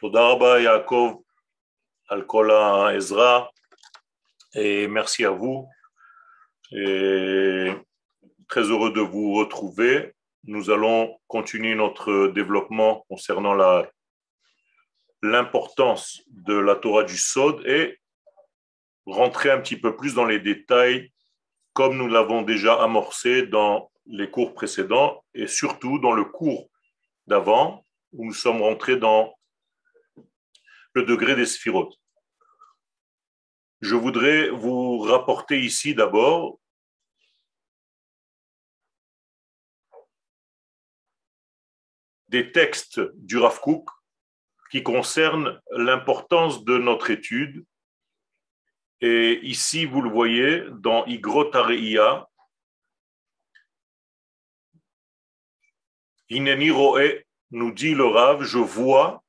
Toda Rabba Yaakov, Alcola Ezra, et merci à vous. Très heureux de vous retrouver. Nous allons continuer notre développement concernant l'importance de la Torah du Sod et rentrer un petit peu plus dans les détails comme nous l'avons déjà amorcé dans les cours précédents et surtout dans le cours d'avant où nous sommes rentrés dans le degré des sphirotes. Je voudrais vous rapporter ici d'abord des textes du Rav Kook qui concernent l'importance de notre étude. Et ici, vous le voyez, dans Igrot Areia, Ineni Roe nous dit le Rav, je vois.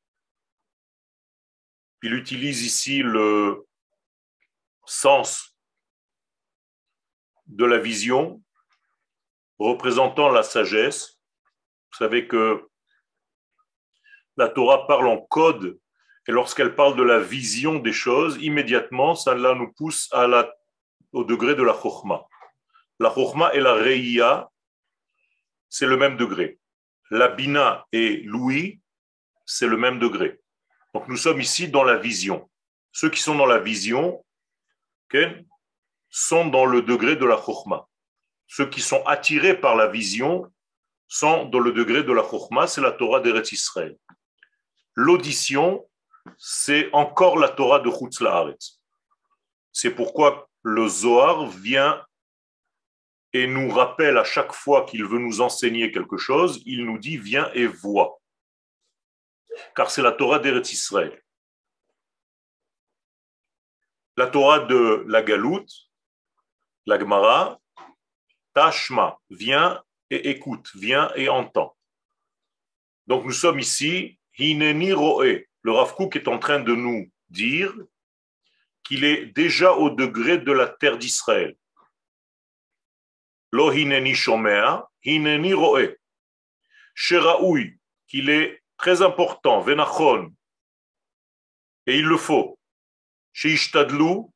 Il utilise ici le sens de la vision représentant la sagesse. Vous savez que la Torah parle en code et lorsqu'elle parle de la vision des choses, immédiatement, ça nous pousse au degré de la chokhmah. La chokhmah et la reïa, c'est le même degré. La bina et l'ouïe, c'est le même degré. Donc nous sommes ici dans la vision. Ceux qui sont dans la vision, sont dans le degré de la chokhmah. Ceux qui sont attirés par la vision sont dans le degré de la chokhmah, c'est la Torah d'Eretz Israël. L'audition, c'est encore la Torah de Chutz La'aretz. C'est pourquoi le Zohar vient et nous rappelle à chaque fois qu'il veut nous enseigner quelque chose, il nous dit viens et vois. Car c'est la Torah d'Eretz Israël la Torah de la Galoute, la Gemara, Tashma, viens et écoute, viens et entends. Donc nous sommes ici, Hineni Roe. Le Rav Kook est en train de nous dire qu'il est déjà au degré de la terre d'Israël. Lo Hineni Shomea, Hineni Roe. Sheraoui, qu'il est très important, Venachon, et il le faut chez Ishtadlou,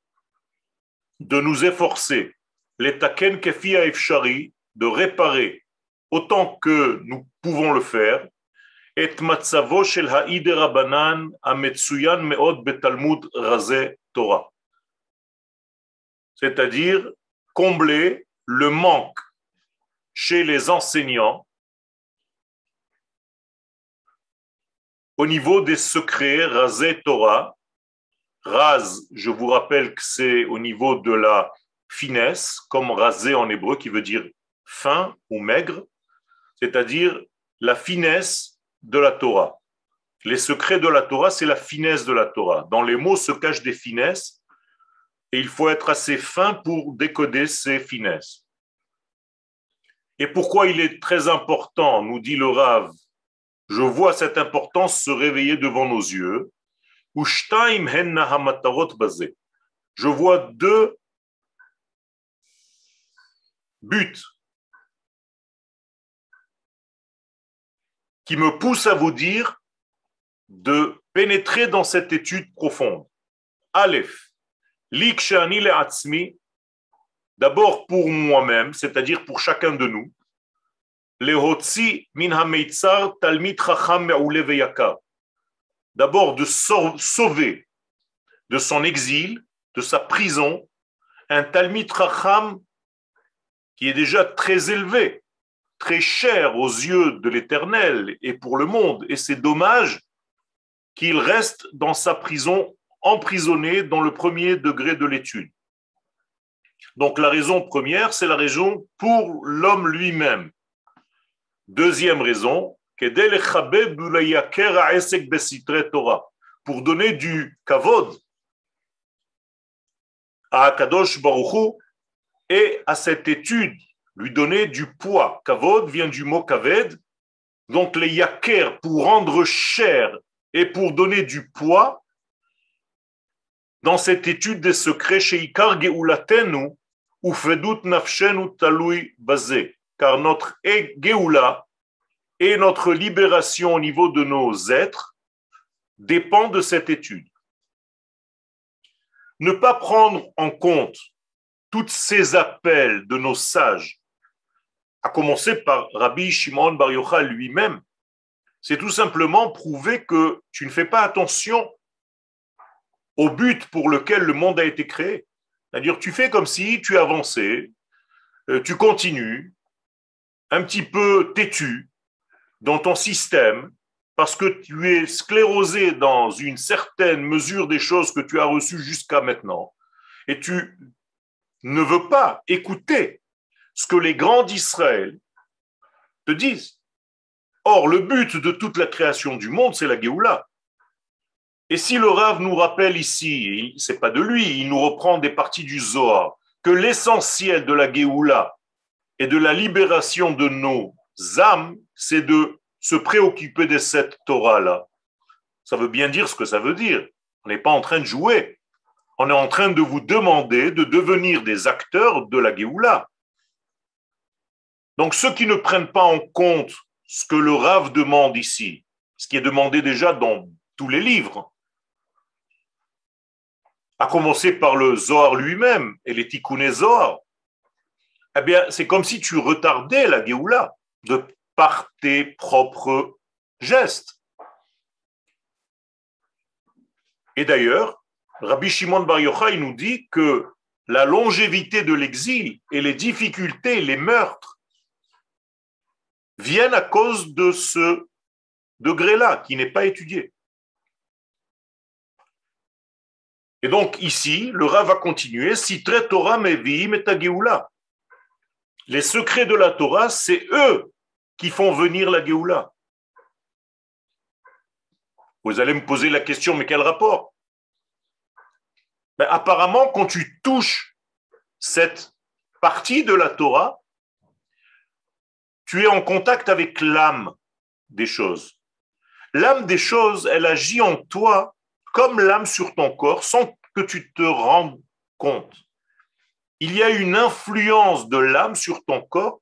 de nous efforcer, les taken kefia efshari, de réparer autant que nous pouvons le faire, et matzavo shel ha'ide rabanan ametsuyan meod betalmud raze Torah. C'est-à-dire combler le manque chez les enseignants au niveau des secrets rasé Torah Raz, je vous rappelle que c'est au niveau de la finesse, comme rasé en hébreu, qui veut dire fin ou maigre, c'est-à-dire la finesse de la Torah. Les secrets de la Torah, c'est la finesse de la Torah. Dans les mots se cachent des finesses et il faut être assez fin pour décoder ces finesses. Et pourquoi il est très important, nous dit le Rav, je vois cette importance se réveiller devant nos yeux, je vois deux buts qui me poussent à vous dire de pénétrer dans cette étude profonde. Aleph, d'abord pour moi-même, c'est-à-dire pour chacun de nous, d'abord de sauver de son exil, de sa prison, un Talmid Racham qui est déjà très élevé, très cher aux yeux de l'Éternel et pour le monde. Et c'est dommage qu'il reste dans sa prison, emprisonné dans le premier degré de l'étude. Donc la raison première, c'est la raison pour l'homme lui-même. Deuxième raison, pour donner du kavod à Akadosh Baruchu et à cette étude, lui donner du poids. Kavod vient du mot kaved, donc les yaker pour rendre cher et pour donner du poids dans cette étude des secrets chez Ikar Geulatenu Nafshenu Talui Bazé, car notre Geoula et notre libération au niveau de nos êtres dépend de cette étude. Ne pas prendre en compte tous ces appels de nos sages, à commencer par Rabbi Shimon Bar Yochai lui-même, c'est tout simplement prouver que tu ne fais pas attention au but pour lequel le monde a été créé. C'est-à-dire, tu fais comme si tu avançais, euh, tu continues, un petit peu têtu dans ton système, parce que tu es sclérosé dans une certaine mesure des choses que tu as reçues jusqu'à maintenant, et tu ne veux pas écouter ce que les grands d'Israël te disent. Or, le but de toute la création du monde, c'est la Géoula. Et si le Rav nous rappelle ici, c'est pas de lui, il nous reprend des parties du Zohar, que l'essentiel de la Géoula et de la libération de nos âmes, c'est de se préoccuper de cette Torah-là. Ça veut bien dire ce que ça veut dire. On n'est pas en train de jouer. On est en train de vous demander de devenir des acteurs de la Géoula. Donc ceux qui ne prennent pas en compte ce que le Rav demande ici, ce qui est demandé déjà dans tous les livres, à commencer par le Zohar lui-même et les Tikkun Zohar, eh bien, c'est comme si tu retardais la Géoula de par tes propres gestes. Et d'ailleurs, Rabbi Shimon Bar Yochai nous dit que la longévité de l'exil et les difficultés, les meurtres, viennent à cause de ce degré-là qui n'est pas étudié. Et donc ici, le Rav va continuer, si Torah meviim et Les secrets de la Torah, c'est eux qui font venir la Géoula. Vous allez me poser la question, mais quel rapport? Ben, Apparemment, quand tu touches cette partie de la Torah, tu es en contact avec l'âme des choses. L'âme des choses, elle agit en toi comme l'âme sur ton corps sans que tu te rendes compte. Il y a une influence de l'âme sur ton corps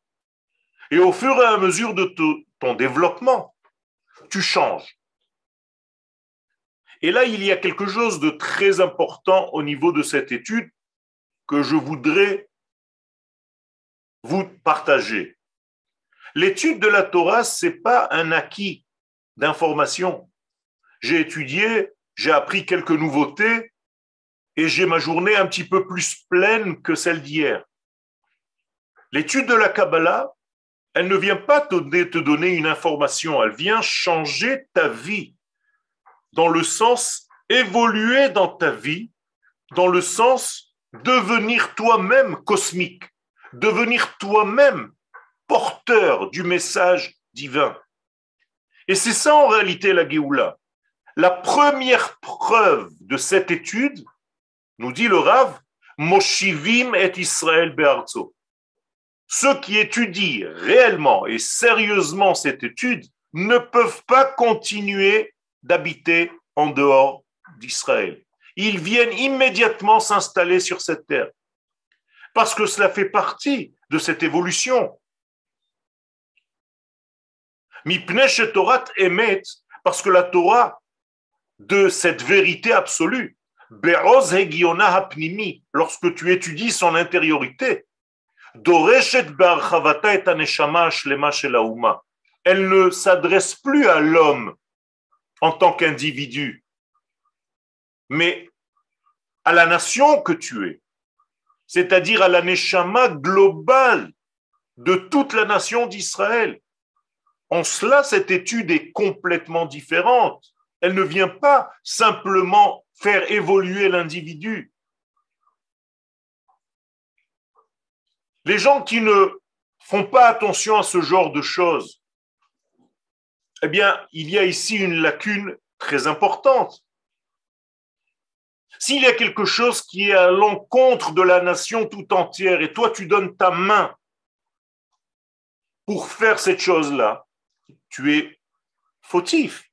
et au fur et à mesure de ton développement, tu changes. Et là, il y a quelque chose de très important au niveau de cette étude que je voudrais vous partager. L'étude de la Torah, c'est pas un acquis d'information. J'ai étudié, j'ai appris quelques nouveautés et j'ai ma journée un petit peu plus pleine que celle d'hier. L'étude de la Kabbalah, elle ne vient pas te, donner une information, elle vient changer ta vie dans le sens évoluer dans ta vie, dans le sens devenir toi-même cosmique, devenir toi-même porteur du message divin. Et c'est ça en réalité la Géoula. La première preuve de cette étude, nous dit le Rav, Moshivim et Israël Be'arzo. Ceux qui étudient réellement et sérieusement cette étude ne peuvent pas continuer d'habiter en dehors d'Israël. Ils viennent immédiatement s'installer sur cette terre. Parce que cela fait partie de cette évolution. Torah émet, parce que la Torah de cette vérité absolue, lorsque tu étudies son intériorité, elle ne s'adresse plus à l'homme en tant qu'individu, mais à la nation que tu es, c'est-à-dire à la neshama globale de toute la nation d'Israël. En cela, cette étude est complètement différente. Elle ne vient pas simplement faire évoluer l'individu. Les gens qui ne font pas attention à ce genre de choses, eh bien, il y a ici une lacune très importante. S'il y a quelque chose qui est à l'encontre de la nation tout entière et toi tu donnes ta main pour faire cette chose-là, tu es fautif,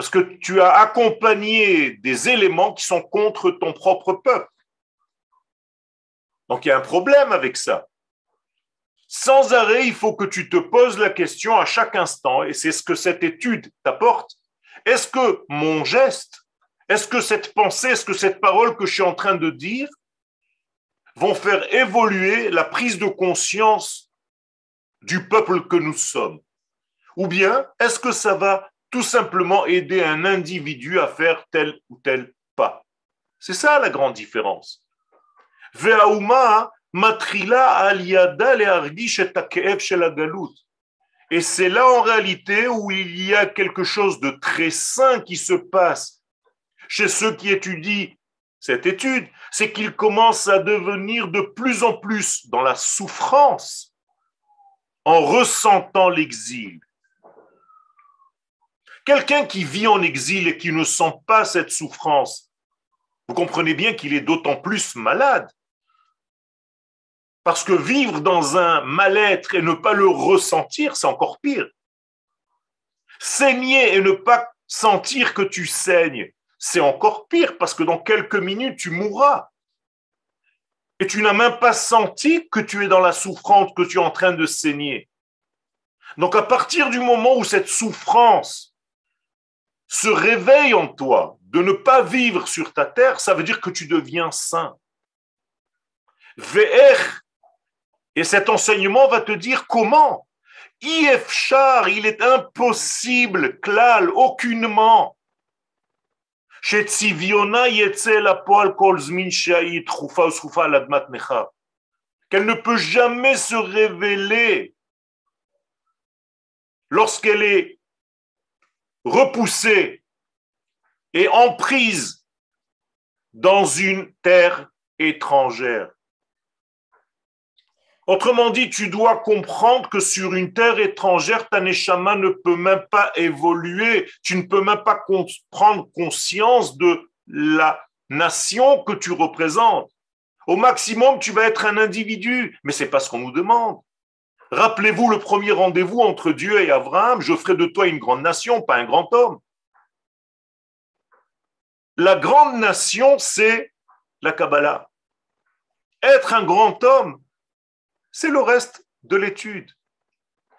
parce que tu as accompagné des éléments qui sont contre ton propre peuple. Donc il y a un problème avec ça. Sans arrêt, il faut que tu te poses la question à chaque instant, et c'est ce que cette étude t'apporte. Est-ce que mon geste, est-ce que cette pensée, est-ce que cette parole que je suis en train de dire vont faire évoluer la prise de conscience du peuple que nous sommes? Ou bien est-ce que ça va tout simplement aider un individu à faire tel ou tel pas C'est ça la grande différence. Et c'est là en réalité où il y a quelque chose de très sain qui se passe chez ceux qui étudient cette étude, c'est qu'ils commencent à devenir de plus en plus dans la souffrance en ressentant l'exil. Quelqu'un qui vit en exil et qui ne sent pas cette souffrance, vous comprenez bien qu'il est d'autant plus malade. Parce que vivre dans un mal-être et ne pas le ressentir, c'est encore pire. Saigner et ne pas sentir que tu saignes, c'est encore pire parce que dans quelques minutes, tu mourras. Et tu n'as même pas senti que tu es dans la souffrance, que tu es en train de saigner. Donc à partir du moment où cette souffrance se réveille en toi, de ne pas vivre sur ta terre, ça veut dire que tu deviens saint. VR. Et cet enseignement va te dire comment. Ifchar, il est impossible, klal, aucunement, qu'elle ne peut jamais se révéler lorsqu'elle est repoussée et emprise dans une terre étrangère. Autrement dit, tu dois comprendre que sur une terre étrangère, ta neshama ne peut même pas évoluer. Tu ne peux même pas prendre conscience de la nation que tu représentes. Au maximum, tu vas être un individu, mais c'est pas ce qu'on nous demande. Rappelez-vous le premier rendez-vous entre Dieu et Abraham, je ferai de toi une grande nation, pas un grand homme. La grande nation, c'est la Kabbalah. Être un grand homme, c'est le reste de l'étude.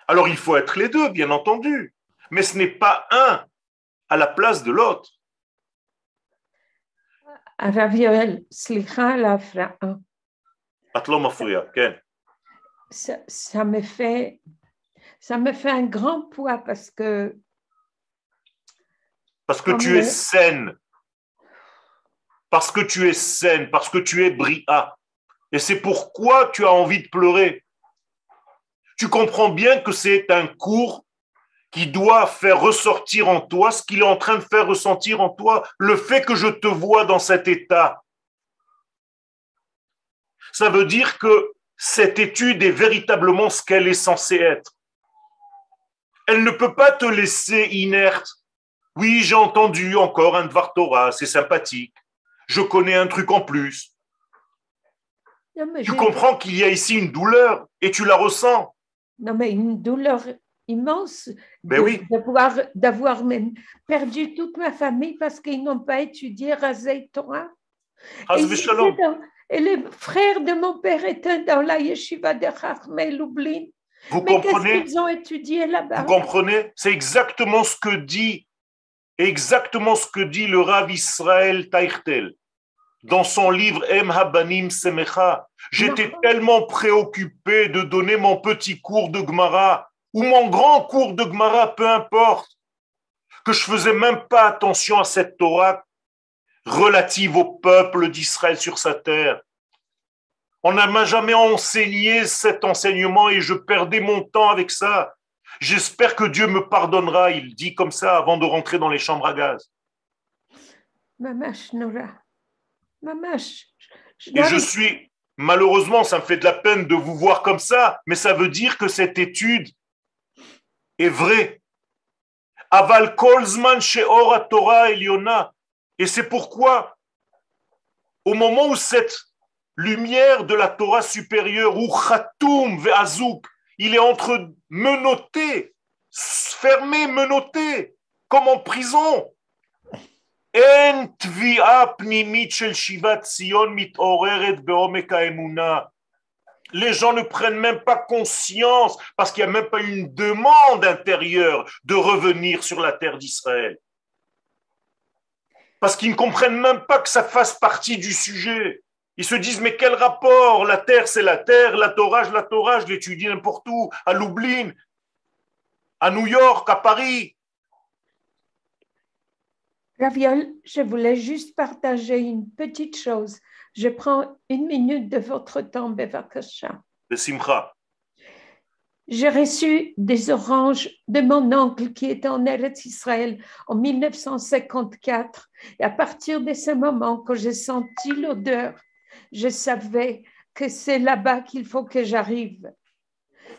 Alors il faut être les deux, bien entendu, mais ce n'est pas un à la place de l'autre. Ça, ça me fait ça me fait un grand poids parce que parce que tu es saine parce que tu es saine parce que tu es bria et c'est pourquoi tu as envie de pleurer. Tu comprends bien que c'est un cours qui doit faire ressortir en toi ce qu'il est en train de faire ressentir en toi, le fait que je te vois dans cet état. Ça veut dire que cette étude est véritablement ce qu'elle est censée être. Elle ne peut pas te laisser inerte. Oui, j'ai entendu encore un Dvar Torah, c'est sympathique. Je connais un truc en plus tu comprends qu'il y a ici une douleur et tu la ressens. Non, mais une douleur immense ben oui. d'avoir même perdu toute ma famille parce qu'ils n'ont pas étudié Razei Torah. Et, et les frères de mon père étaient dans la yeshiva de Chachmei Lublin. Vous mais comprenez? qu'ils ont étudié là-bas? Vous comprenez? C'est exactement ce que dit exactement ce que dit le Rav Israël Taïchtel dans son livre Em Habanim Semecha. J'étais tellement préoccupé de donner mon petit cours de Gemara ou mon grand cours de Gemara, peu importe, que je faisais même pas attention à cette Torah relative au peuple d'Israël sur sa terre. On n'a m'a jamais enseigné cet enseignement et je perdais mon temps avec ça. J'espère que Dieu me pardonnera, il dit comme ça avant de rentrer dans les chambres à gaz. Maman, et je suis, malheureusement, ça me fait de la peine de vous voir comme ça, mais ça veut dire que cette étude est vraie. Aval Kolzman Sheor Torah Eliona. Et c'est pourquoi, au moment où cette lumière de la Torah supérieure, ou Khatoum Ve'azouk, il est entre menotté, fermé, menotté, comme en prison, les gens ne prennent même pas conscience parce qu'il n'y a même pas une demande intérieure de revenir sur la terre d'Israël. Parce qu'ils ne comprennent même pas que ça fasse partie du sujet. Ils se disent, mais quel rapport? La terre, c'est la terre, la Torah, la Torah, je l'étudie n'importe où, à Lublin, à New York, à Paris. Raviol, je voulais juste partager une petite chose. Je prends une minute de votre temps, Bevakasha. De Simcha. J'ai reçu des oranges de mon oncle qui était en Eretz Israël en 1954. Et à partir de ce moment, quand j'ai senti l'odeur, je savais que c'est là-bas qu'il faut que j'arrive.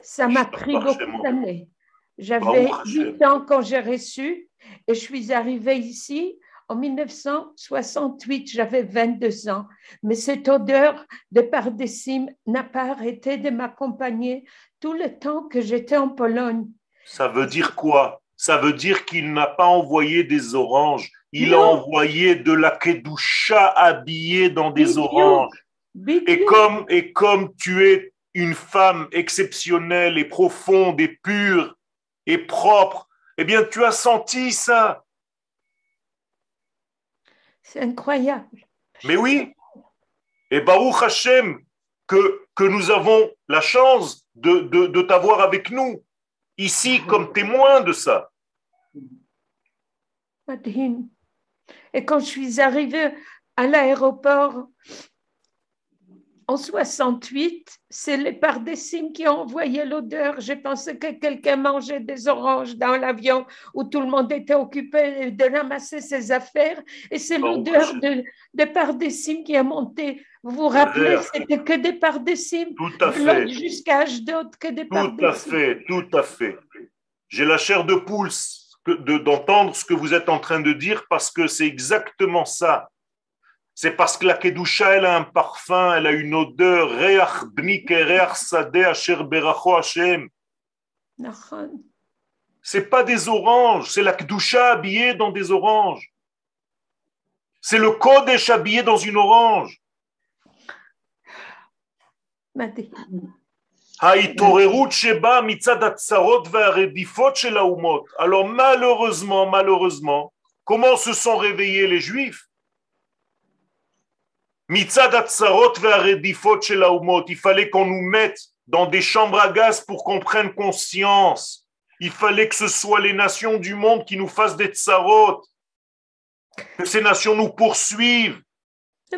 Ça m'a pris beaucoup d'années. J'avais 8 ans quand j'ai reçu et je suis arrivée ici en 1968, j'avais 22 ans, mais cette odeur de pardessim n'a pas arrêté de m'accompagner tout le temps que j'étais en Pologne. Ça veut dire quoi? Ça veut dire qu'il n'a pas envoyé des oranges, il a envoyé de la kedusha habillée dans des oranges. Et comme, et comme tu es une femme exceptionnelle et profonde et pure et propre, eh bien, tu as senti ça. C'est incroyable. Mais oui. Et Baruch Hashem, que, que nous avons la chance de, de, de t'avoir avec nous, ici, comme témoin de ça. Et quand je suis arrivée à l'aéroport, en 68, c'est les pardessimes qui ont envoyé l'odeur. J'ai pensé que quelqu'un mangeait des oranges dans l'avion où tout le monde était occupé de ramasser ses affaires. Et c'est l'odeur de, de pardessimes qui a monté. Vous vous rappelez, c'était que des pardessimes. Tout à fait. Jusqu'à Ashdod, que des pardessimes. Tout à fait, tout à fait. J'ai la chair de poule d'entendre ce que vous êtes en train de dire parce que c'est exactement ça. C'est parce que la Kedusha, elle a un parfum, elle a une odeur. Reach bnik reach sadeh asher beracho Hashem. C'est pas des oranges, c'est la Kedusha habillée dans des oranges. C'est le Kodesh habillé dans une orange. Alors malheureusement, malheureusement, comment se sont réveillés les Juifs? Il fallait qu'on nous mette dans des chambres à gaz pour qu'on prenne conscience. Il fallait que ce soit les nations du monde qui nous fassent des tsarot, que ces nations nous poursuivent,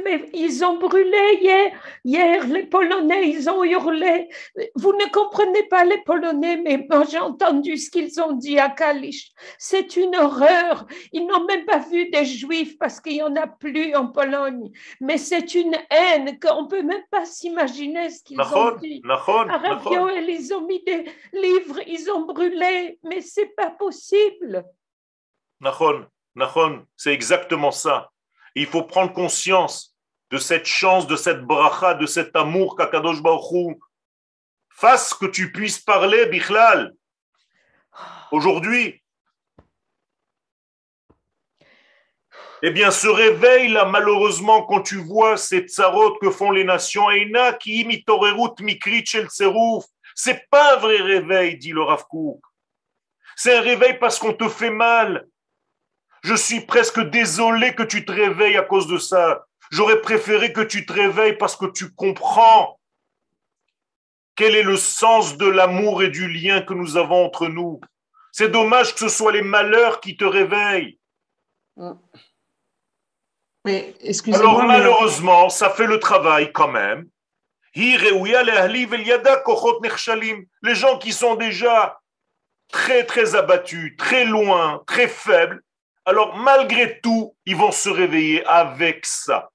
mais ils ont brûlé hier, hier, les Polonais, ils ont hurlé. Vous ne comprenez pas les Polonais, mais moi j'ai entendu ce qu'ils ont dit à Kalisz. C'est une horreur. Ils n'ont même pas vu des Juifs parce qu'il n'y en a plus en Pologne. Mais c'est une haine qu'on ne peut même pas s'imaginer ce qu'ils ont dit. À Radio, ils ont mis des livres, ils ont brûlé, mais c'est pas possible. c'est exactement ça il faut prendre conscience de cette chance, de cette bracha, de cet amour qu'Akadosh Baruch fasse que tu puisses parler, Bichlal, aujourd'hui. Eh bien, ce réveil là, malheureusement, quand tu vois ces tsarot que font les nations, qui c'est pas un vrai réveil, dit le Rav C'est un réveil parce qu'on te fait mal. Je suis presque désolé que tu te réveilles à cause de ça. J'aurais préféré que tu te réveilles parce que tu comprends quel est le sens de l'amour et du lien que nous avons entre nous. C'est dommage que ce soit les malheurs qui te réveillent. Mais excusez-moi. Alors malheureusement, ça fait le travail quand même. Les gens qui sont déjà très très abattus, très loin, très faibles, alors malgré tout, ils vont se réveiller avec ça.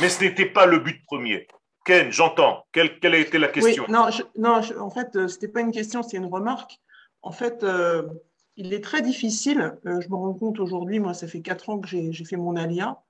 Mais ce n'était pas le but premier. Ken, j'entends. Quelle, a été la question? Non, non en fait, euh, ce n'était pas une question, c'est une remarque. En fait, euh, il est très difficile, euh, je me rends compte aujourd'hui, moi, ça fait quatre ans que j'ai fait mon alia,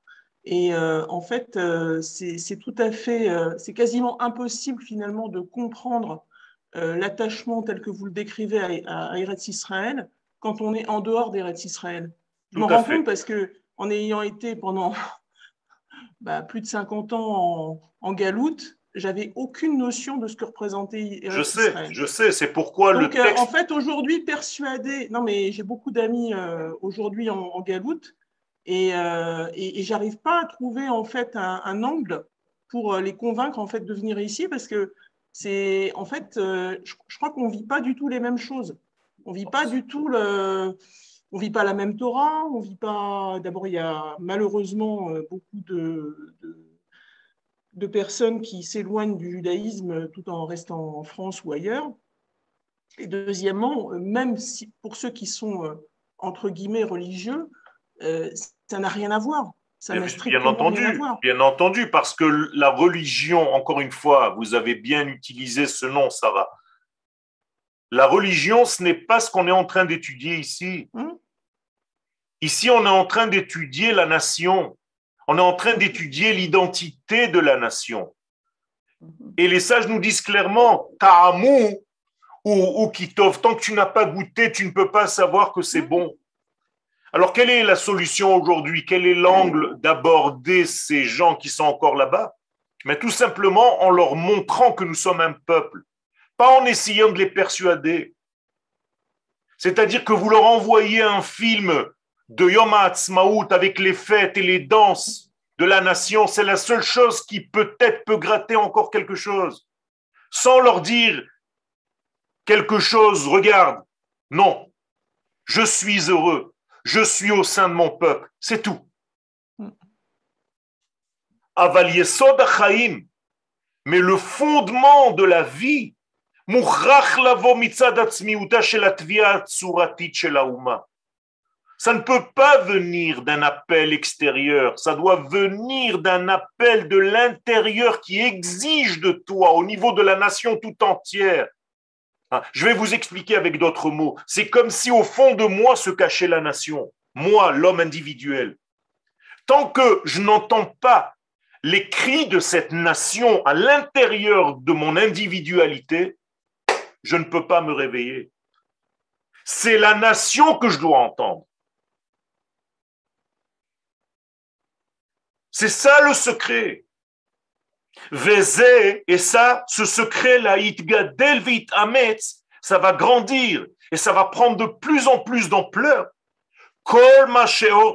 et en fait, c'est tout à fait, c'est quasiment impossible finalement de comprendre l'attachement tel que vous le décrivez à, à Eretz Israël quand on est en dehors d'Eretz Israël. Je me rends compte parce que en ayant été pendant bah, plus de 50 ans en, en galoute, j'avais aucune notion de ce que représentait Je sais, je sais, c'est pourquoi le euh, texte... en fait, aujourd'hui, persuadé... Non, mais j'ai beaucoup d'amis euh, aujourd'hui en, en, galoute, Et, euh, et, j'arrive pas à trouver en fait un, angle pour les convaincre en fait de venir ici parce que c'est en fait, je, je, crois qu'on vit pas du tout les mêmes choses. On vit pas du tout le, on vit pas la même Torah, on vit pas. D'abord, il y a malheureusement euh, beaucoup de, de, personnes qui s'éloignent du judaïsme tout en restant en France ou ailleurs. Et deuxièmement, même si, pour ceux qui sont euh, entre guillemets religieux, euh, ça n'a rien à voir. Ça bien, bien entendu, rien à voir. bien entendu, parce que la religion, encore une fois, vous avez bien utilisé ce nom, Sarah. La religion, ce n'est pas ce qu'on est en train d'étudier ici. Hum? Ici, on est en train d'étudier la nation. On est en train d'étudier l'identité de la nation. Et les sages nous disent clairement, ta'amou ou, ou kitov, tant que tu n'as pas goûté, tu ne peux pas savoir que c'est bon. Alors, quelle est la solution aujourd'hui? Quel est l'angle d'aborder ces gens qui sont encore là-bas? Mais tout simplement en leur montrant que nous sommes un peuple, pas en essayant de les persuader. C'est-à-dire que vous leur envoyez un film de Yom HaAtzmaut avec les fêtes et les danses de la nation, c'est la seule chose qui peut-être peut gratter encore quelque chose. Sans leur dire quelque chose, regarde, non, je suis heureux, je suis au sein de mon peuple, c'est tout. Mais le fondement de la vie, ça ne peut pas venir d'un appel extérieur, ça doit venir d'un appel de l'intérieur qui exige de toi, au niveau de la nation tout entière. Hein, je vais vous expliquer avec d'autres mots. C'est comme si au fond de moi se cachait la nation, moi, l'homme individuel. Tant que je n'entends pas les cris de cette nation à l'intérieur de mon individualité, je ne peux pas me réveiller. C'est la nation que je dois entendre. C'est ça le secret. Et ça, ce secret-là, Delvit Ametz, ça va grandir et ça va prendre de plus en plus d'ampleur. Kol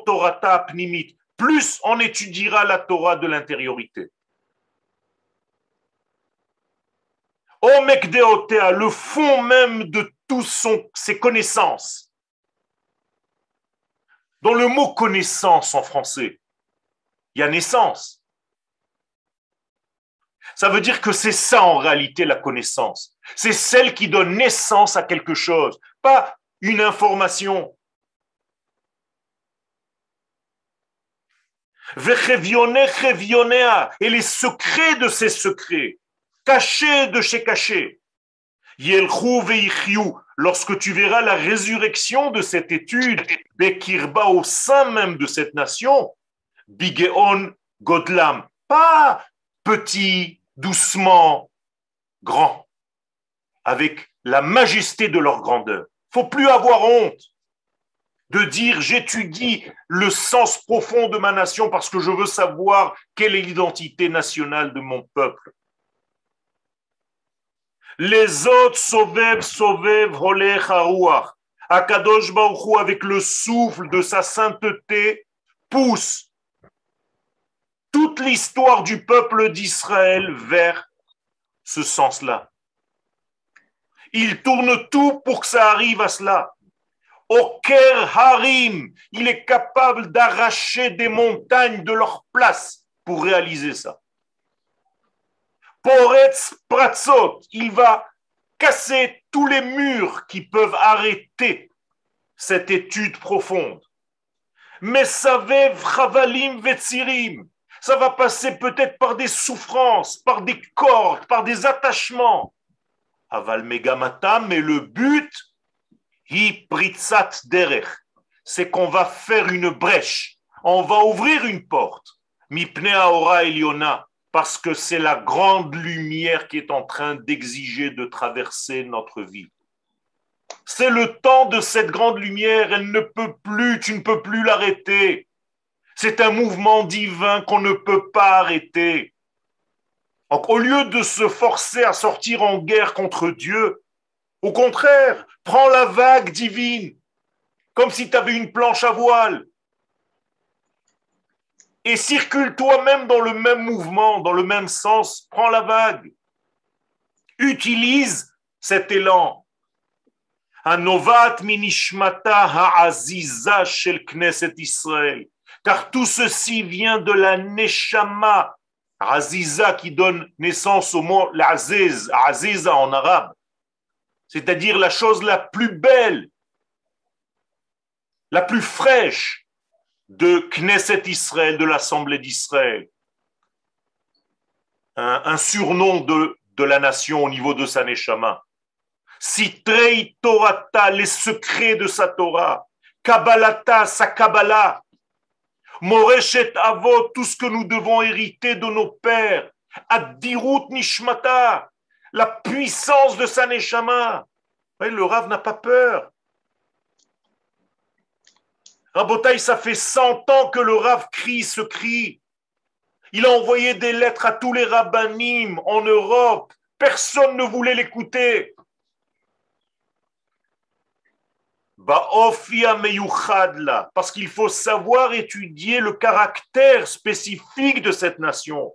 Torata Pnimit, plus on étudiera la Torah de l'intériorité. Omekdeotea, le fond même de toutes ses connaissances. Dans le mot connaissance en français, il y a naissance. Ça veut dire que c'est ça en réalité la connaissance. C'est celle qui donne naissance à quelque chose, pas une information. Et les secrets de ces secrets, cachés de chez cachés. Lorsque tu verras la résurrection de cette étude, Bekirba au sein même de cette nation, Bigeon Godlam. Pas petit, doucement, grand, avec la majesté de leur grandeur. Faut plus avoir honte de dire j'étudie le sens profond de ma nation parce que je veux savoir quelle est l'identité nationale de mon peuple. Les autres sauvev sauvev volé harouach. Akadosh avec le souffle de sa sainteté pousse toute l'histoire du peuple d'Israël vers ce sens-là. Il tourne tout pour que ça arrive à cela. Oker Harim, il est capable d'arracher des montagnes de leur place pour réaliser ça. Poretz Pratzot, il va casser tous les murs qui peuvent arrêter cette étude profonde. Mesavev Chavalim Vetzirim, ça va passer peut-être par des souffrances, par des cordes, par des attachements. Aval Megamatam, mais le but, c'est qu'on va faire une brèche, on va ouvrir une porte. Mipne Aora Eliona, parce que c'est la grande lumière qui est en train d'exiger de traverser notre vie. C'est le temps de cette grande lumière, elle ne peut plus, tu ne peux plus l'arrêter. C'est un mouvement divin qu'on ne peut pas arrêter. Donc, au lieu de se forcer à sortir en guerre contre Dieu, au contraire, prends la vague divine, comme si tu avais une planche à voile. et circule toi-même dans le même mouvement, dans le même sens. Prends la vague. Utilise cet élan. Minishmata ha'aziza shel Israël. Car tout ceci vient de la neshama, aziza qui donne naissance au mot l'aziz, aziza en arabe. C'est-à-dire la chose la plus belle, la plus fraîche de Knesset Israël, de l'Assemblée d'Israël. Un, surnom de, la nation au niveau de sa neshama. Sitrei Torata, les secrets de sa Torah. Kabbalata, sa Kabbalah. Moreshet Avot, tout ce que nous devons hériter de nos pères. Addirut Nishmata, la puissance de sa Neshama. Le Rav n'a pas peur. Rabotaï, ça fait 100 ans que le Rav crie ce cri. Il a envoyé des lettres à tous les rabbinim en Europe. Personne ne voulait l'écouter. Parce qu'il faut savoir étudier le caractère spécifique de cette nation.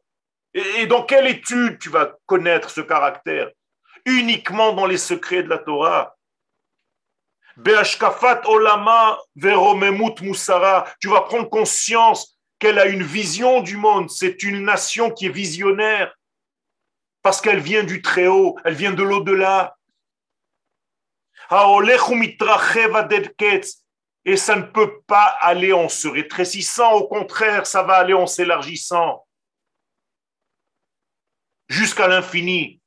Et dans quelle étude tu vas connaître ce caractère? Uniquement dans les secrets de la Torah. olama musara. Tu vas prendre conscience qu'elle a une vision du monde. C'est une nation qui est visionnaire. Parce qu'elle vient du Très-Haut, elle vient de l'au-delà. Et ça ne peut pas aller en se rétrécissant, au contraire, ça va aller en s'élargissant. Jusqu'à l'infini.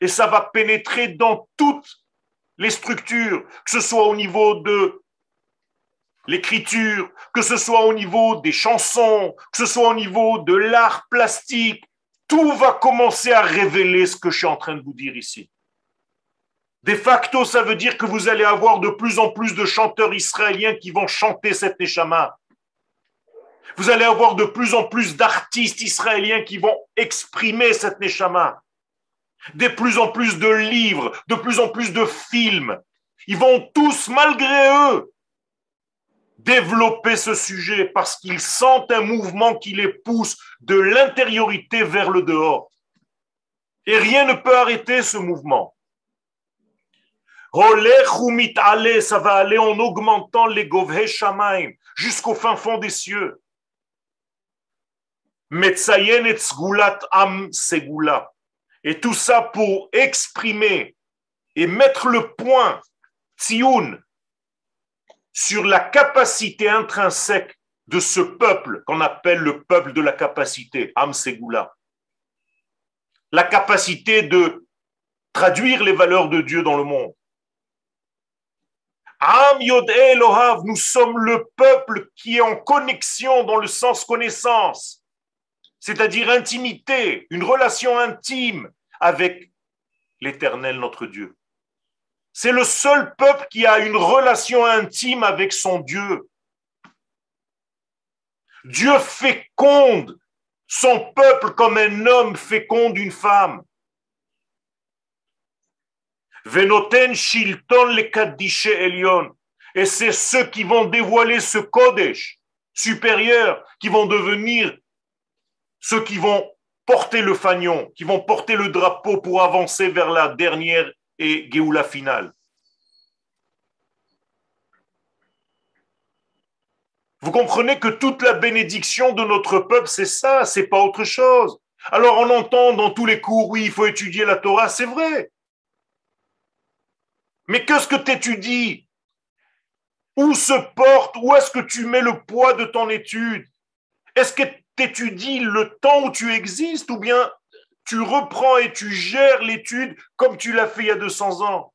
Et ça va pénétrer dans toutes les structures, que ce soit au niveau de l'écriture, que ce soit au niveau des chansons, que ce soit au niveau de l'art plastique, tout va commencer à révéler ce que je suis en train de vous dire ici. De facto, ça veut dire que vous allez avoir de plus en plus de chanteurs israéliens qui vont chanter cette Neshama. Vous allez avoir de plus en plus d'artistes israéliens qui vont exprimer cette Neshama. De plus en plus de livres, de plus en plus de films. Ils vont tous, malgré eux, développer ce sujet parce qu'ils sentent un mouvement qui les pousse de l'intériorité vers le dehors. Et rien ne peut arrêter ce mouvement. Ça va aller en augmentant les govhe shamaim jusqu'au fin fond des cieux. Et tout ça pour exprimer et mettre le point, tziun, sur la capacité intrinsèque de ce peuple qu'on appelle le peuple de la capacité, Amsegoula. La capacité de traduire les valeurs de Dieu dans le monde. Am Yod Elohav, nous sommes le peuple qui est en connexion dans le sens connaissance, c'est-à-dire intimité, une relation intime avec l'éternel notre Dieu. C'est le seul peuple qui a une relation intime avec son Dieu. Dieu féconde son peuple comme un homme féconde une femme. Venoten shilton le elion. Et c'est ceux qui vont dévoiler ce Kodesh supérieur, qui vont devenir ceux qui vont porter le fanion, qui vont porter le drapeau pour avancer vers la dernière et Géoula finale. Vous comprenez que toute la bénédiction de notre peuple, c'est ça, c'est pas autre chose. Alors on entend dans tous les cours, oui, il faut étudier la Torah, c'est vrai. Mais qu'est-ce que tu étudies Où se porte, où est-ce que tu mets le poids de ton étude? Est-ce que tu étudies le temps où tu existes ou bien tu reprends et tu gères l'étude comme tu l'as fait il y a 200 ans.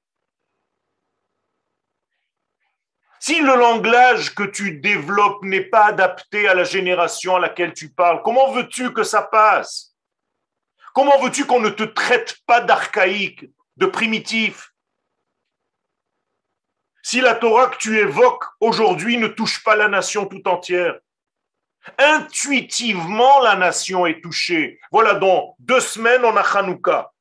Si le langage que tu développes n'est pas adapté à la génération à laquelle tu parles, comment veux-tu que ça passe? Comment veux-tu qu'on ne te traite pas d'archaïque, de primitif? Si la Torah que tu évoques aujourd'hui ne touche pas la nation tout entière, Intuitivement, la nation est touchée. Voilà, dans deux semaines, on a Hanouka.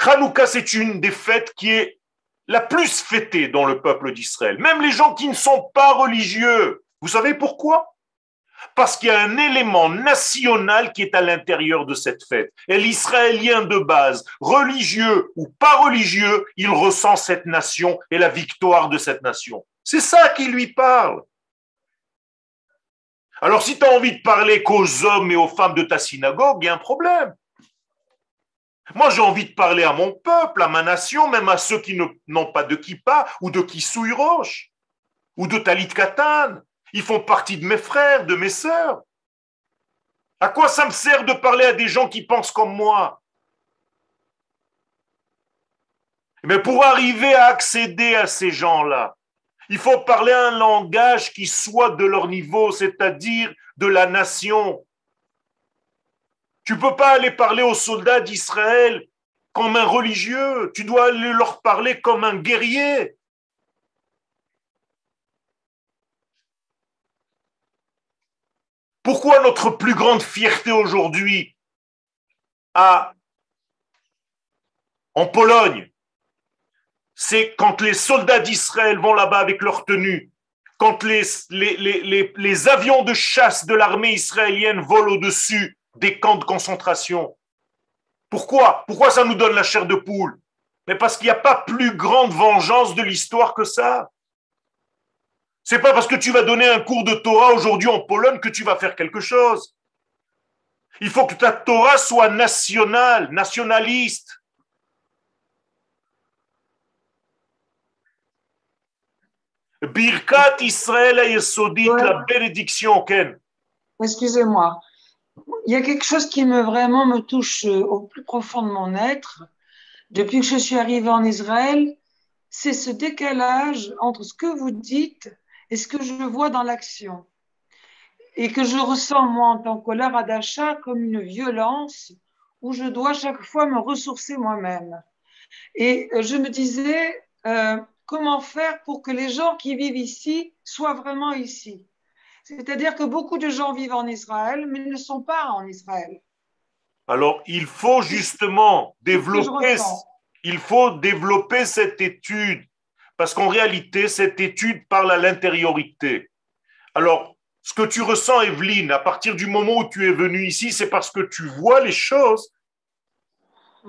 Hanouka, c'est une des fêtes qui est la plus fêtée dans le peuple d'Israël, même les gens qui ne sont pas religieux. Vous savez pourquoi? Parce qu'il y a un élément national qui est à l'intérieur de cette fête. Et l'Israélien de base, religieux ou pas religieux, il ressent cette nation et la victoire de cette nation. C'est ça qui lui parle. Alors si tu as envie de parler qu'aux hommes et aux femmes de ta synagogue, il y a un problème. Moi, j'ai envie de parler à mon peuple, à ma nation, même à ceux qui n'ont pas de kippa ou de kissouille roche ou de talit katan. Ils font partie de mes frères, de mes sœurs. À quoi ça me sert de parler à des gens qui pensent comme moi? Mais pour arriver à accéder à ces gens-là, il faut parler un langage qui soit de leur niveau, c'est-à-dire de la nation. Tu ne peux pas aller parler aux soldats d'Israël comme un religieux, tu dois aller leur parler comme un guerrier. Pourquoi notre plus grande fierté aujourd'hui en Pologne c'est quand les soldats d'Israël vont là-bas avec leur tenue, quand les, avions de chasse de l'armée israélienne volent au-dessus des camps de concentration. Pourquoi? Pourquoi ça nous donne la chair de poule? Mais parce qu'il n'y a pas plus grande vengeance de l'histoire que ça. C'est pas parce que tu vas donner un cours de Torah aujourd'hui en Pologne que tu vas faire quelque chose. Il faut que ta Torah soit nationale, nationaliste. Birkat Israël la bénédiction, Ken. Excusez-moi. Il y a quelque chose qui me vraiment me touche euh, au plus profond de mon être. Depuis que je suis arrivée en Israël, c'est ce décalage entre ce que vous dites et ce que je vois dans l'action. Et que je ressens, moi, en tant que d'achat, comme une violence où je dois chaque fois me ressourcer moi-même. Et euh, je me disais, euh, comment faire pour que les gens qui vivent ici soient vraiment ici. C'est-à-dire que beaucoup de gens vivent en Israël, mais ne sont pas en Israël. Alors, il faut justement développer, il faut développer cette étude, parce qu'en réalité, cette étude parle à l'intériorité. Alors, ce que tu ressens, Evelyne, à partir du moment où tu es venue ici, c'est parce que tu vois les choses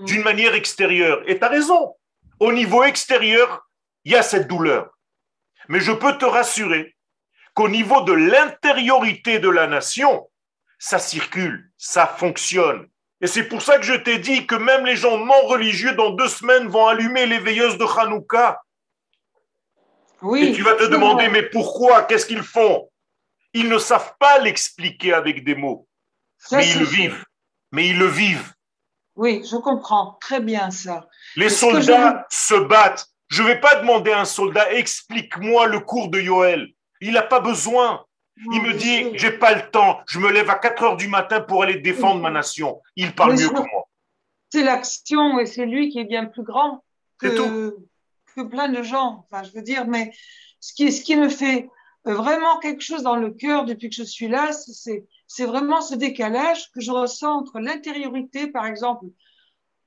d'une manière extérieure. Et tu as raison. Au niveau extérieur, il y a cette douleur. Mais je peux te rassurer qu'au niveau de l'intériorité de la nation, ça circule, ça fonctionne. Et c'est pour ça que je t'ai dit que même les gens non religieux, dans deux semaines, vont allumer les veilleuses de Hanouka. Oui, Et tu vas te demander, mais pourquoi? Qu'est-ce qu'ils font? Ils ne savent pas l'expliquer avec des mots. mais ils le vivent. Mais ils le vivent. Oui, je comprends très bien ça. Les soldats se battent je ne vais pas demander à un soldat, explique-moi le cours de Yoel. Il n'a pas besoin. Il me dit, j'ai pas le temps, je me lève à 4 heures du matin pour aller défendre ma nation. Il parle mieux que moi. C'est l'action et c'est lui qui est bien plus grand que, que plein de gens. Enfin, je veux dire, mais ce qui, ce qui me fait vraiment quelque chose dans le cœur depuis que je suis là, c'est, c'est vraiment ce décalage que je ressens entre l'intériorité, par exemple,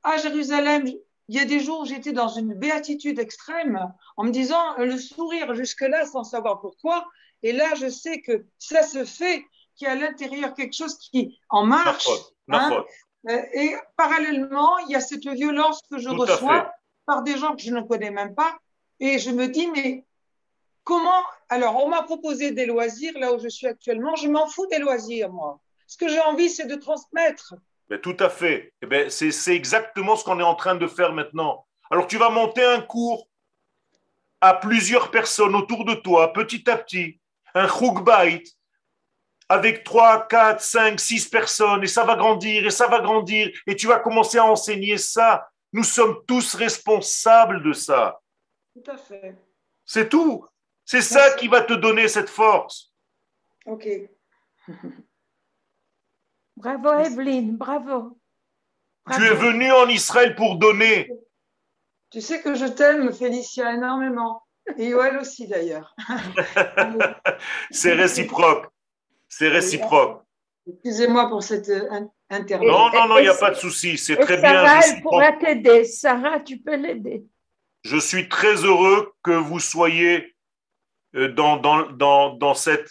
à Jérusalem, il y a des jours où j'étais dans une béatitude extrême en me disant le sourire jusque-là sans savoir pourquoi. Et là, je sais que ça se fait, qu'il y a à l'intérieur quelque chose qui en marche. Hein. Euh, et parallèlement, il y a cette violence que je reçois par des gens que je ne connais même pas. Et je me dis, mais comment Alors, on m'a proposé des loisirs là où je suis actuellement. Je m'en fous des loisirs, moi. Ce que j'ai envie, c'est de transmettre. Ben, tout à fait. Eh ben, c'est exactement ce qu'on est en train de faire maintenant. Alors tu vas monter un cours à plusieurs personnes autour de toi, petit à petit, un chugbait, avec 3, 4, 5, 6 personnes, et ça va grandir, et ça va grandir, et tu vas commencer à enseigner ça. Nous sommes tous responsables de ça. Tout à fait. C'est tout. C'est ça qui va te donner cette force. Ok. Bravo Evelyne, bravo. Tu es venue en Israël pour donner. Tu sais que je t'aime, Félicia, énormément. Et Yoel aussi d'ailleurs. C'est réciproque. C'est réciproque. Excusez-moi pour cette euh, intervention. Non, non, non, il n'y a pas de souci. C'est très bien. Sarah, elle pourra t'aider? Sarah, tu peux l'aider. Je suis très heureux que vous soyez euh, dans, dans, dans, cette,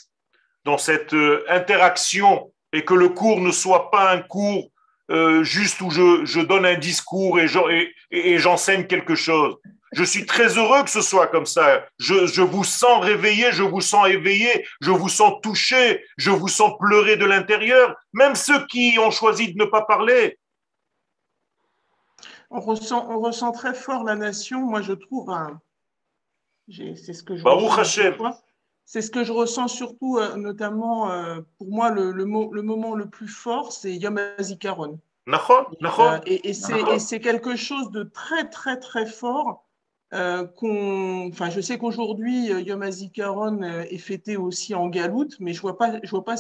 dans cette euh, interaction et que le cours ne soit pas un cours euh, juste où je, je, donne un discours et, et, j'enseigne quelque chose. Je suis très heureux que ce soit comme ça. Je, je, vous sens réveillé, je vous sens éveillé, je vous sens touché, je vous sens pleurer de l'intérieur, même ceux qui ont choisi de ne pas parler. On ressent, on ressent très fort la nation, moi je trouve. C'est ce que je C'est ce que je ressens surtout, euh, notamment euh, pour moi, le, le, le, moment le plus fort, c'est Yom HaZikaron. Euh, et, et c'est quelque chose de très, très, très fort. Enfin, je sais qu'aujourd'hui, Yom HaZikaron est fêté aussi en galoute, mais je ne vois, pas, je vois, pas,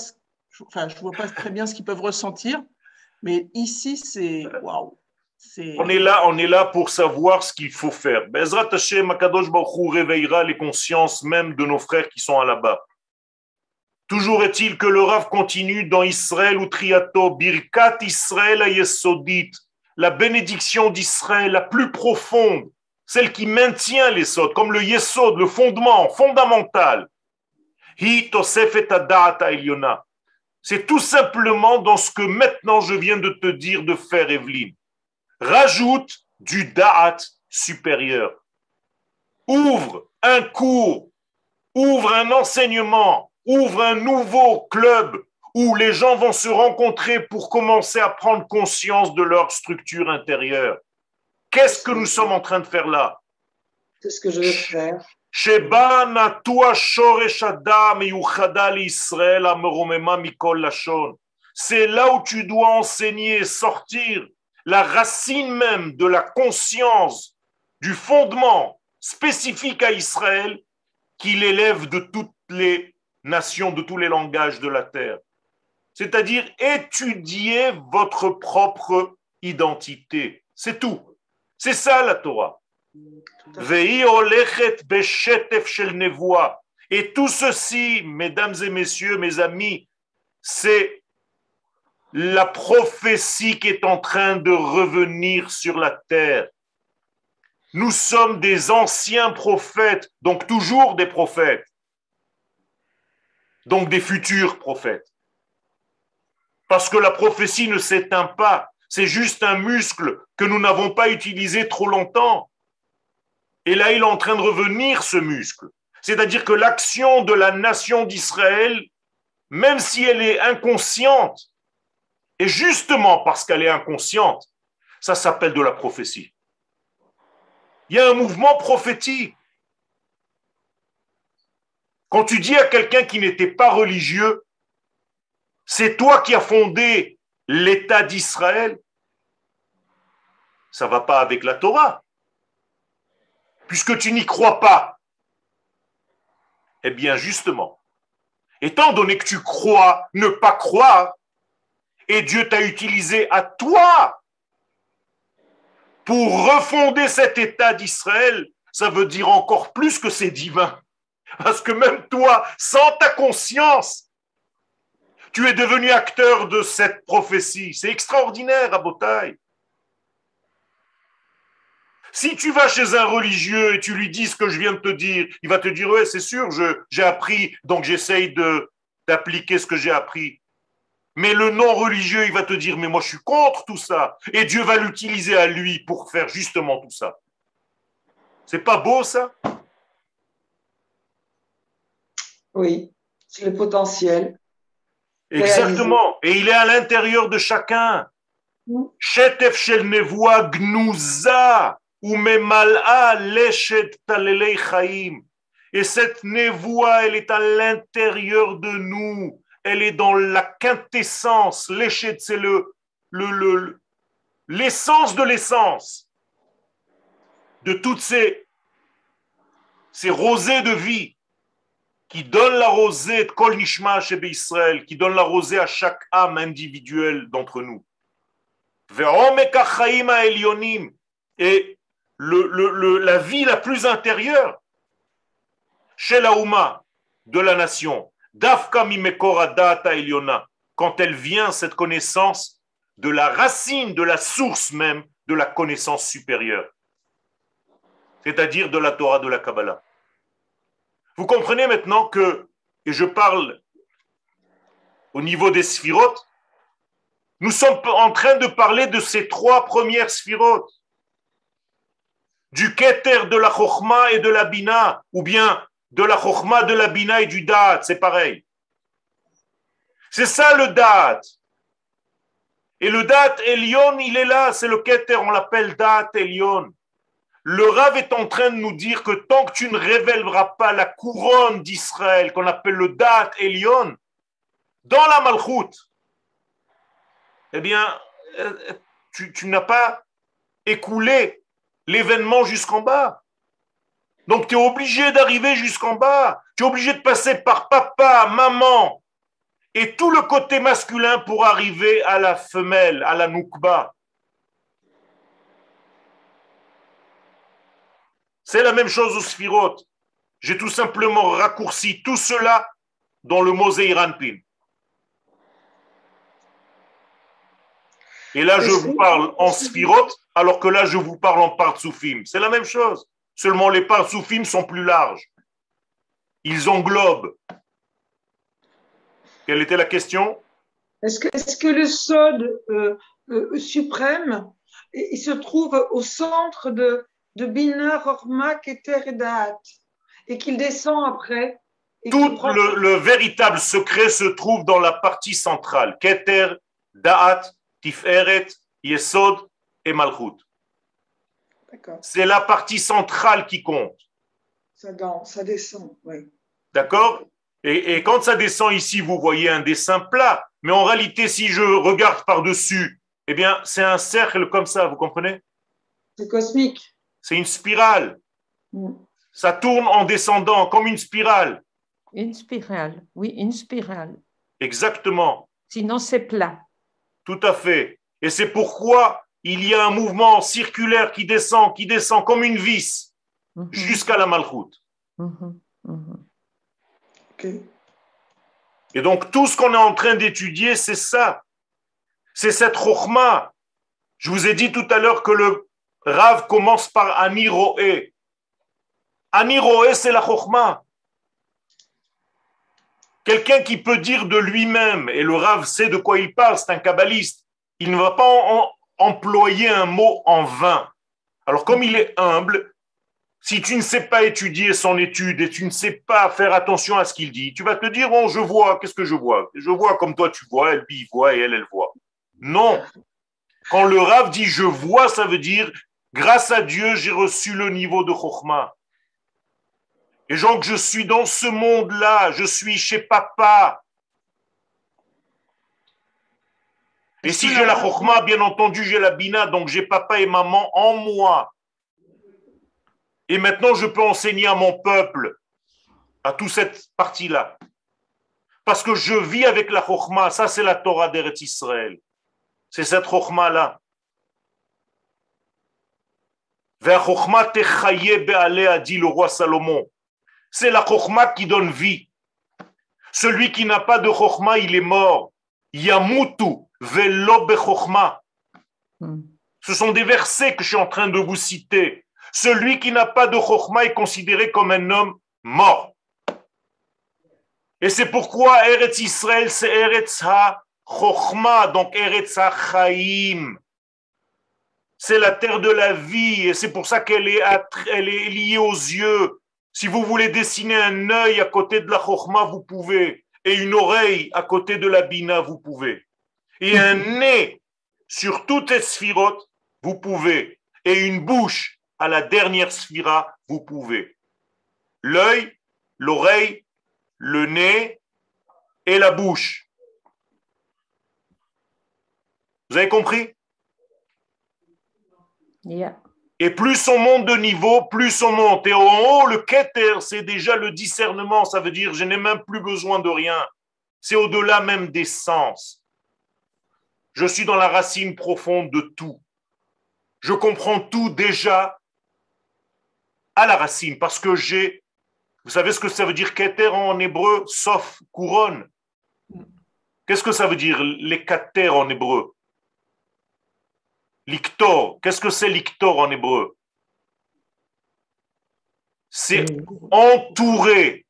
enfin, je vois pas très bien ce qu'ils peuvent ressentir. Mais ici, c'est waouh! On est là, on est là pour savoir ce qu'il faut faire. Bezrat Hashem, Makadosh Baruch réveillera les consciences même de nos frères qui sont là-bas. Toujours est-il que le Rav continue dans Israël ou Triato, Birkat Israël Yesodit, la bénédiction d'Israël la plus profonde, celle qui maintient les sods, comme le Yesod, le fondement fondamental. C'est tout simplement dans ce que maintenant je viens de te dire de faire, Evelyne rajoute du da'at supérieur. Ouvre un cours, ouvre un enseignement, ouvre un nouveau club où les gens vont se rencontrer pour commencer à prendre conscience de leur structure intérieure. Qu'est-ce que nous sommes en train de faire là? C'est ce que je veux faire? C'est là où tu dois enseigner, sortir la racine même de la conscience, du fondement spécifique à Israël qu'il élève de toutes les nations, de tous les langages de la terre. C'est-à-dire étudier votre propre identité. C'est tout. C'est ça la Torah. Et tout ceci, mesdames et messieurs, mes amis, c'est la prophétie qui est en train de revenir sur la terre. Nous sommes des anciens prophètes, donc toujours des prophètes, donc des futurs prophètes. Parce que la prophétie ne s'éteint pas, c'est juste un muscle que nous n'avons pas utilisé trop longtemps. Et là, il est en train de revenir, ce muscle. C'est-à-dire que l'action de la nation d'Israël, même si elle est inconsciente, et justement parce qu'elle est inconsciente, ça s'appelle de la prophétie. Il y a un mouvement prophétique. Quand tu dis à quelqu'un qui n'était pas religieux, c'est toi qui as fondé l'État d'Israël, ça ne va pas avec la Torah. Puisque tu n'y crois pas. Eh bien, justement, étant donné que tu crois ne pas croire, et Dieu t'a utilisé à toi pour refonder cet État d'Israël. Ça veut dire encore plus que c'est divin. Parce que même toi, sans ta conscience, tu es devenu acteur de cette prophétie. C'est extraordinaire à Botaï. Si tu vas chez un religieux et tu lui dis ce que je viens de te dire, il va te dire, ouais, c'est sûr, j'ai appris, donc j'essaye d'appliquer ce que j'ai appris. Mais le non-religieux, il va te dire, mais moi je suis contre tout ça. Et Dieu va l'utiliser à lui pour faire justement tout ça. C'est pas beau ça? Oui, c'est le potentiel. Exactement. Et il est à l'intérieur de chacun. Shel gnuza ou leshet Et cette névoie, elle est à l'intérieur de nous elle est dans la quintessence. L'échec, c'est le, le, l'essence de l'essence de toutes ces, ces rosées de vie qui donnent la rosée de Kol Nishma chez Israël, qui donnent la rosée à chaque âme individuelle d'entre nous. Et le, le, la vie la plus intérieure chez la Ouma de la nation, quand elle vient, cette connaissance, de la racine, de la source même de la connaissance supérieure. c'est-à-dire de la Torah de la Kabbalah. Vous comprenez maintenant que, et je parle au niveau des sphirotes, nous sommes en train de parler de ces trois premières sphirotes. Du Keter, de la Chochma et de la Bina, ou bien de la Chochma, de la Bina et du Da'at, c'est pareil. C'est ça le Da'at. Et le Da'at Elion, il est là, c'est le Keter, on l'appelle Da'at Elion. Le Rav est en train de nous dire que tant que tu ne révéleras pas la couronne d'Israël, qu'on appelle le Da'at Elion, dans la Malchut, eh bien, euh, tu n'as pas écoulé l'événement jusqu'en bas. Donc tu es obligé d'arriver jusqu'en bas. Tu es obligé de passer par papa, maman et tout le côté masculin pour arriver à la femelle, à la noukba. C'est la même chose au sphirote. J'ai tout simplement raccourci tout cela dans le mot. Et là, je vous parle en sphirote, alors que là, je vous parle en partsoufim. C'est la même chose. Seulement, les partsoufim sont plus larges. Ils englobent. Quelle était la question? Est-ce que, le sod euh, euh, suprême, il se trouve au centre de, de Bina, Rorma, Keter et Da'at, et qu'il descend après. Tout le, véritable secret se trouve dans la partie centrale. Keter, Da'at, Tiferet, Yesod et Malchut. C'est la partie centrale qui compte. Ça, ça descend, oui. D'accord? Et, et, quand ça descend ici, vous voyez un dessin plat. Mais en réalité, si je regarde par-dessus, eh bien, c'est un cercle comme ça, vous comprenez? C'est cosmique. C'est une spirale. Mm. Ça tourne en descendant comme une spirale. Une spirale, oui, une spirale. Exactement. Sinon, c'est plat. Tout à fait. Et c'est pourquoi il y a un mouvement circulaire qui descend, qui descend comme une vis mm-hmm. jusqu'à la malchoute. Mm-hmm. Mm-hmm. Et donc, tout ce qu'on est en train d'étudier, c'est ça. C'est cette chokhma. Je vous ai dit tout à l'heure que le Rav commence par Aniroé. Aniroé, c'est la Chokhmah. Quelqu'un qui peut dire de lui-même, et le Rav sait de quoi il parle, c'est un kabbaliste, il ne va pas employer un mot en vain. Alors comme il est humble, si tu ne sais pas étudier son étude et tu ne sais pas faire attention à ce qu'il dit, tu vas te dire, oh, je vois, qu'est-ce que je vois? Je vois comme toi tu vois, elle, lui voit et elle, elle voit. Non. Quand le Rav dit je vois, ça veut dire Grâce à Dieu, j'ai reçu le niveau de Chokhmah. Et donc, je suis dans ce monde-là, je suis chez papa. Et si j'ai la Chokhmah, bien entendu, j'ai la Bina, donc j'ai papa et maman en moi. Et maintenant, je peux enseigner à mon peuple, à toute cette partie-là. Parce que je vis avec la Chokhmah, ça c'est la Torah d'Eretz Israël. C'est cette Chokhmah-là. a dit le roi Salomon. C'est la chokhma qui donne vie. Celui qui n'a pas de chokhma, il est mort. Yamutu velo. Hmm. Ce sont des versets que je suis en train de vous citer. Celui qui n'a pas de chokhma est considéré comme un homme mort. Et c'est pourquoi Eretz Israël, c'est Eretz ha-chokhma, donc Eretz ha-chaim c'est la terre de la vie et c'est pour ça qu'elle est, elle est liée aux yeux. Si vous voulez dessiner un œil à côté de la chokma, vous pouvez. Et une oreille à côté de la bina, vous pouvez. Et un nez sur toutes les sphirotes, vous pouvez. Et une bouche à la dernière sphira, vous pouvez. L'œil, l'oreille, le nez et la bouche. Vous avez compris? Et plus on monte de niveau, plus on monte. Et en haut, le keter, c'est déjà le discernement. Ça veut dire, je n'ai même plus besoin de rien. C'est au-delà même des sens. Je suis dans la racine profonde de tout. Je comprends tout déjà à la racine parce que j'ai. Vous savez ce que ça veut dire keter en hébreu, sauf couronne Qu'est-ce que ça veut dire les keter en hébreu? L'ictor, qu'est-ce que c'est l'ictor en hébreu? C'est entourer.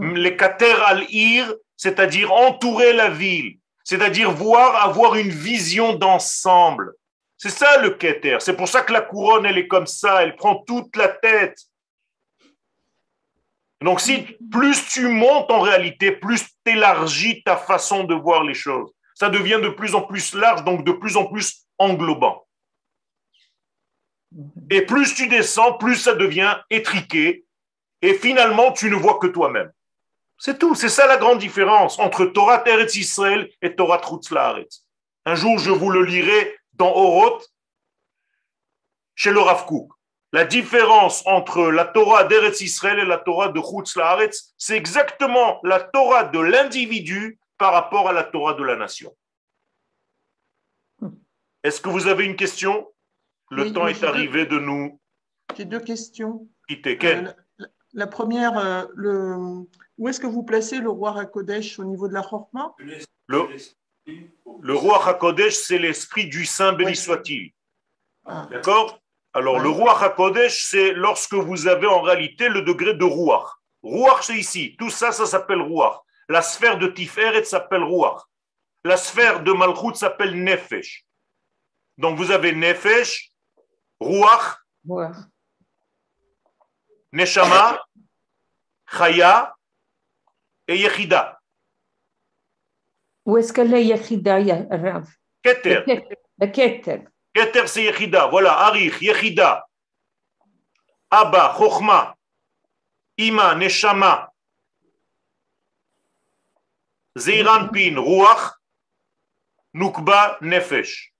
Les kater al-ir, c'est-à-dire entourer la ville, c'est-à-dire voir, avoir une vision d'ensemble. C'est ça le keter. C'est pour ça que la couronne, elle est comme ça, elle prend toute la tête. Donc, si plus tu montes en réalité, plus tu élargis ta façon de voir les choses. Ça devient de plus en plus large, donc de plus en plus englobant. Et plus tu descends, plus ça devient étriqué. Et finalement, tu ne vois que toi-même. C'est tout. C'est ça la grande différence entre Torah Teretz Israël et Torah Trutz Un jour, je vous le lirai dans Oroth, chez le Rav La différence entre la Torah d'Eretz Israël et la Torah de Chutz Laaretz, c'est exactement la Torah de l'individu par rapport à la Torah de la nation. Est-ce que vous avez une question? Le temps est arrivé de nous. J'ai deux questions. Euh, la, première, euh, le, où est-ce que vous placez le roi Hakodesh au niveau de la Chorma? Le, le roi Hakodesh, c'est l'esprit du Saint, béni soit-il. Ah. D'accord? Alors, le roi Hakodesh, c'est lorsque vous avez en réalité le degré de roi. Roi, c'est ici. Tout ça, ça s'appelle roi. La sphère de Tiferet s'appelle roi. La sphère de Malchut s'appelle Nefesh. Donc, vous avez Nefesh, Ruach, Neshama, Chaya et Yechida. Où est-ce qu'elle est Yechida, Rav? Keter. Keter. Keter, c'est Yechida. Voilà, Arich, Yechida. Abba, Chochma. Ima, Neshama. Zeiran Pin, Ruach. Nukba, Nefesh.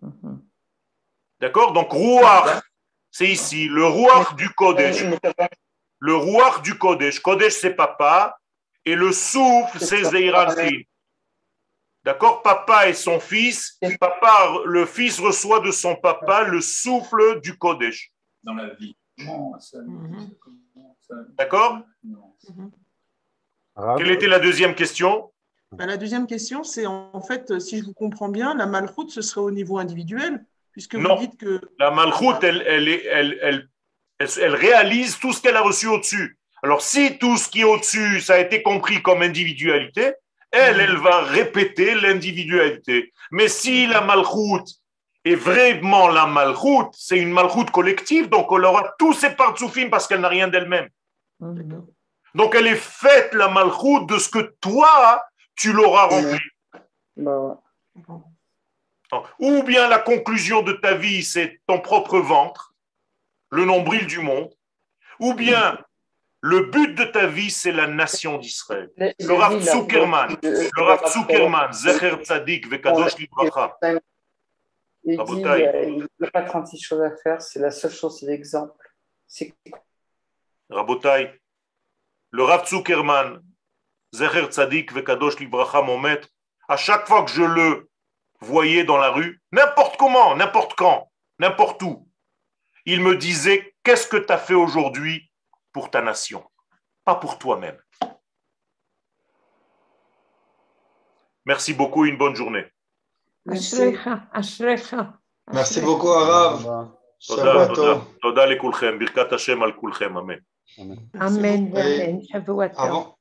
Mhm. D'accord? Donc, Ruach, c'est ici, le Ruach du Kodesh. Le Ruach du Kodesh. Kodesh, c'est papa. Et le souffle, c'est Zeiralpin. D'accord? Papa et son fils. Papa, le fils reçoit de son papa le souffle du Kodesh. Dans la vie. D'accord? Quelle était la deuxième question? Bah, La deuxième question, c'est en fait, si je vous comprends bien, la malchoute, ce serait au niveau individuel, puisque vous dites que. La malchoute, elle, elle, elle, elle réalise tout ce qu'elle a reçu au-dessus. Alors, si tout ce qui est au-dessus, ça a été compris comme individualité, elle, elle va répéter l'individualité. Mais si la malchoute est vraiment la malchoute, c'est une malchoute collective, donc elle aura tous ses partsoufim parce qu'elle n'a rien d'elle-même. Donc, elle est faite, la malchoute, de ce que toi, tu l'auras rempli. Bah Ou bien la conclusion de ta vie, c'est ton propre ventre, le nombril du monde. Ou bien le but de ta vie, c'est la nation d'Israël. Le Rav Zuckerman, le Rav Zuckerman, Zecher Tzadik, Vekadosh Libracha. Il dit euh, il n'y a pas 36 choses à faire, c'est la seule chose, c'est l'exemple. Rabotai, le Rav Zuckerman, Zecher Tzadik, Vekadosh Libracha, mon maître, à chaque fois que je le voyais dans la rue, n'importe comment, n'importe quand, n'importe où, il me disait Qu'est-ce que tu as fait aujourd'hui pour ta nation, pas pour toi-même. Merci beaucoup, une bonne journée. Merci, Merci beaucoup, Arav. תודה לכולכם, ברכת השם על כולכם, אמן. אמן ואמן, שבוע טוב.